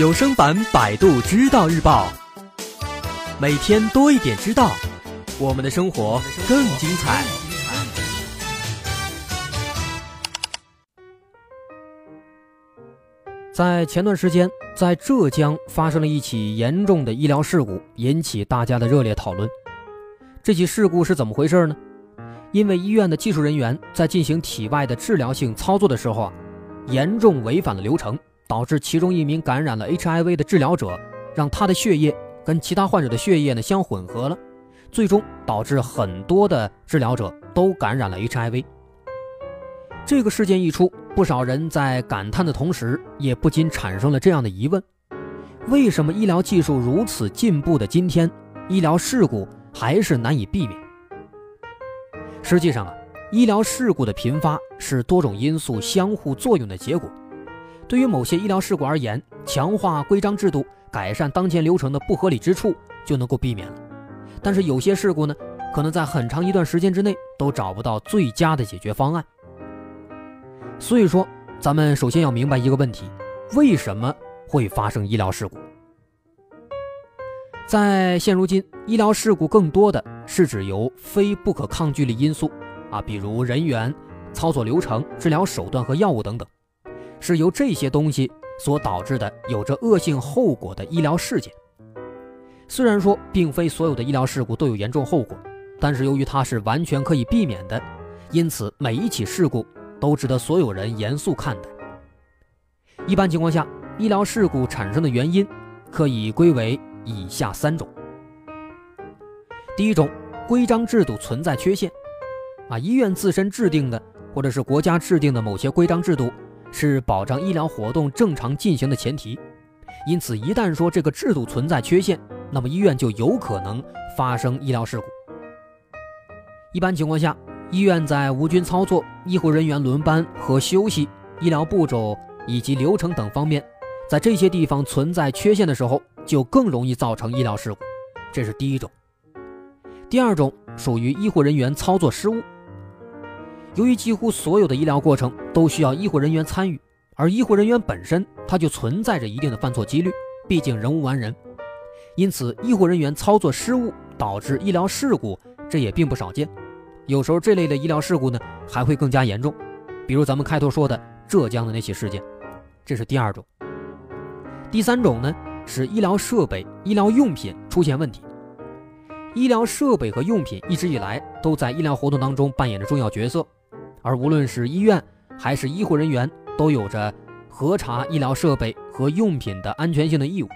有声版《百度知道日报》，每天多一点知道，我们的生活更精彩。在前段时间，在浙江发生了一起严重的医疗事故，引起大家的热烈讨论。这起事故是怎么回事呢？因为医院的技术人员在进行体外的治疗性操作的时候啊，严重违反了流程，导致其中一名感染了 HIV 的治疗者，让他的血液跟其他患者的血液呢相混合了，最终导致很多的治疗者都感染了 HIV。这个事件一出，不少人在感叹的同时，也不禁产生了这样的疑问：为什么医疗技术如此进步的今天，医疗事故还是难以避免？实际上啊，医疗事故的频发是多种因素相互作用的结果。对于某些医疗事故而言，强化规章制度、改善当前流程的不合理之处就能够避免了。但是有些事故呢，可能在很长一段时间之内都找不到最佳的解决方案。所以说，咱们首先要明白一个问题：为什么会发生医疗事故？在现如今，医疗事故更多的是指由非不可抗拒力因素啊，比如人员、操作流程、治疗手段和药物等等，是由这些东西所导致的有着恶性后果的医疗事件。虽然说并非所有的医疗事故都有严重后果，但是由于它是完全可以避免的，因此每一起事故都值得所有人严肃看待。一般情况下，医疗事故产生的原因可以归为。以下三种：第一种，规章制度存在缺陷，啊，医院自身制定的或者是国家制定的某些规章制度是保障医疗活动正常进行的前提，因此一旦说这个制度存在缺陷，那么医院就有可能发生医疗事故。一般情况下，医院在无菌操作、医护人员轮班和休息、医疗步骤以及流程等方面，在这些地方存在缺陷的时候。就更容易造成医疗事故，这是第一种。第二种属于医护人员操作失误。由于几乎所有的医疗过程都需要医护人员参与，而医护人员本身他就存在着一定的犯错几率，毕竟人无完人。因此，医护人员操作失误导致医疗事故，这也并不少见。有时候这类的医疗事故呢，还会更加严重，比如咱们开头说的浙江的那起事件。这是第二种。第三种呢？是医疗设备、医疗用品出现问题。医疗设备和用品一直以来都在医疗活动当中扮演着重要角色，而无论是医院还是医护人员，都有着核查医疗设备和用品的安全性的义务。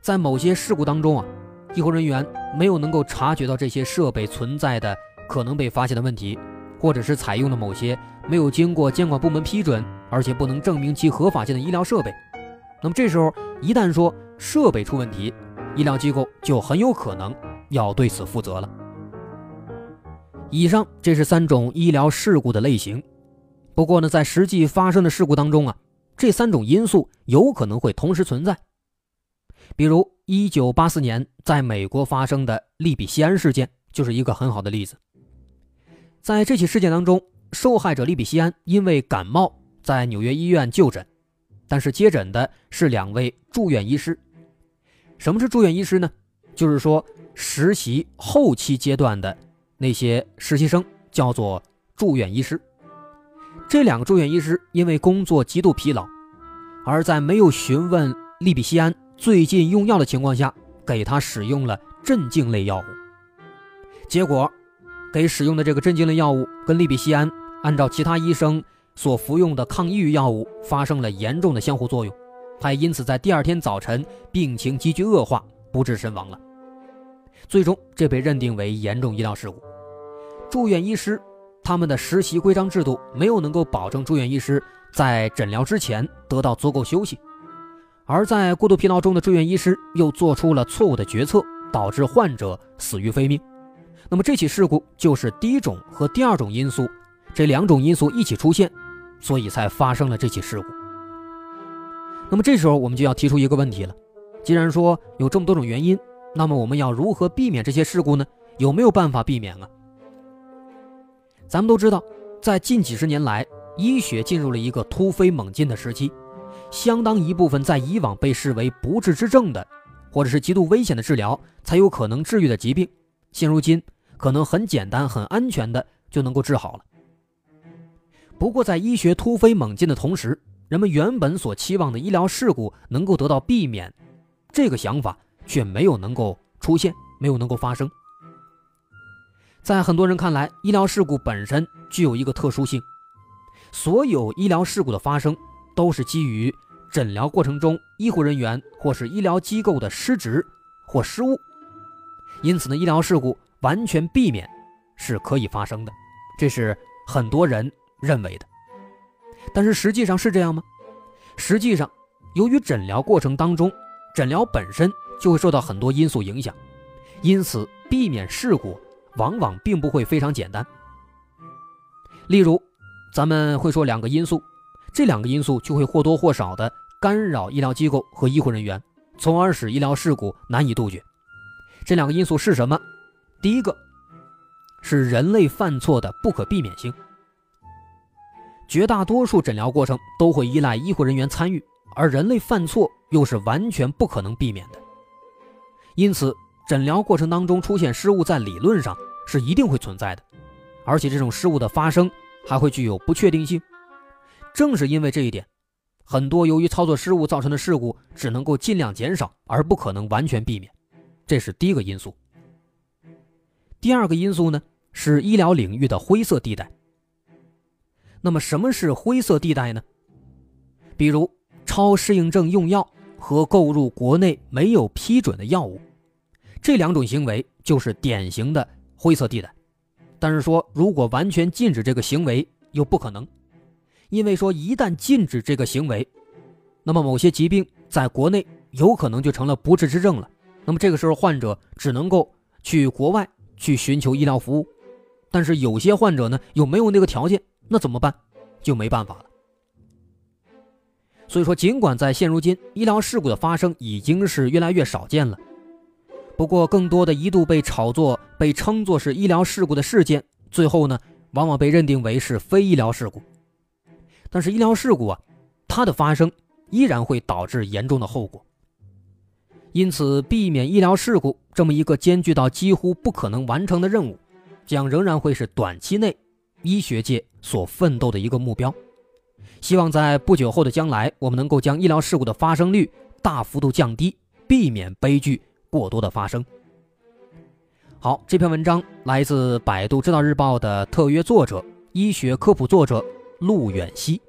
在某些事故当中啊，医护人员没有能够察觉到这些设备存在的可能被发现的问题，或者是采用了某些没有经过监管部门批准，而且不能证明其合法性的医疗设备。那么这时候，一旦说设备出问题，医疗机构就很有可能要对此负责了。以上这是三种医疗事故的类型，不过呢，在实际发生的事故当中啊，这三种因素有可能会同时存在。比如1984年在美国发生的利比西安事件就是一个很好的例子。在这起事件当中，受害者利比西安因为感冒在纽约医院就诊。但是接诊的是两位住院医师。什么是住院医师呢？就是说实习后期阶段的那些实习生叫做住院医师。这两个住院医师因为工作极度疲劳，而在没有询问利比西安最近用药的情况下，给他使用了镇静类药物。结果，给使用的这个镇静类药物跟利比西安按照其他医生。所服用的抗抑郁药物发生了严重的相互作用，他因此在第二天早晨病情急剧恶化，不治身亡了。最终，这被认定为严重医疗事故。住院医师他们的实习规章制度没有能够保证住院医师在诊疗之前得到足够休息，而在过度疲劳中的住院医师又做出了错误的决策，导致患者死于非命。那么这起事故就是第一种和第二种因素这两种因素一起出现。所以才发生了这起事故。那么这时候我们就要提出一个问题了：既然说有这么多种原因，那么我们要如何避免这些事故呢？有没有办法避免啊？咱们都知道，在近几十年来，医学进入了一个突飞猛进的时期，相当一部分在以往被视为不治之症的，或者是极度危险的治疗才有可能治愈的疾病，现如今可能很简单、很安全的就能够治好了。不过，在医学突飞猛进的同时，人们原本所期望的医疗事故能够得到避免，这个想法却没有能够出现，没有能够发生。在很多人看来，医疗事故本身具有一个特殊性，所有医疗事故的发生都是基于诊疗过程中医护人员或是医疗机构的失职或失误，因此呢，医疗事故完全避免是可以发生的，这是很多人认为的。但是实际上是这样吗？实际上，由于诊疗过程当中，诊疗本身就会受到很多因素影响，因此避免事故往往并不会非常简单。例如，咱们会说两个因素，这两个因素就会或多或少的干扰医疗机构和医护人员，从而使医疗事故难以杜绝。这两个因素是什么？第一个是人类犯错的不可避免性。绝大多数诊疗过程都会依赖医护人员参与，而人类犯错又是完全不可能避免的。因此，诊疗过程当中出现失误，在理论上是一定会存在的，而且这种失误的发生还会具有不确定性。正是因为这一点，很多由于操作失误造成的事故只能够尽量减少，而不可能完全避免。这是第一个因素。第二个因素呢，是医疗领域的灰色地带。那么什么是灰色地带呢？比如超适应症用药和购入国内没有批准的药物，这两种行为就是典型的灰色地带。但是说如果完全禁止这个行为又不可能，因为说一旦禁止这个行为，那么某些疾病在国内有可能就成了不治之症了。那么这个时候患者只能够去国外去寻求医疗服务，但是有些患者呢又没有那个条件。那怎么办？就没办法了。所以说，尽管在现如今医疗事故的发生已经是越来越少见了，不过更多的一度被炒作、被称作是医疗事故的事件，最后呢，往往被认定为是非医疗事故。但是医疗事故啊，它的发生依然会导致严重的后果。因此，避免医疗事故这么一个艰巨到几乎不可能完成的任务，将仍然会是短期内。医学界所奋斗的一个目标，希望在不久后的将来，我们能够将医疗事故的发生率大幅度降低，避免悲剧过多的发生。好，这篇文章来自百度知道日报的特约作者、医学科普作者陆远西。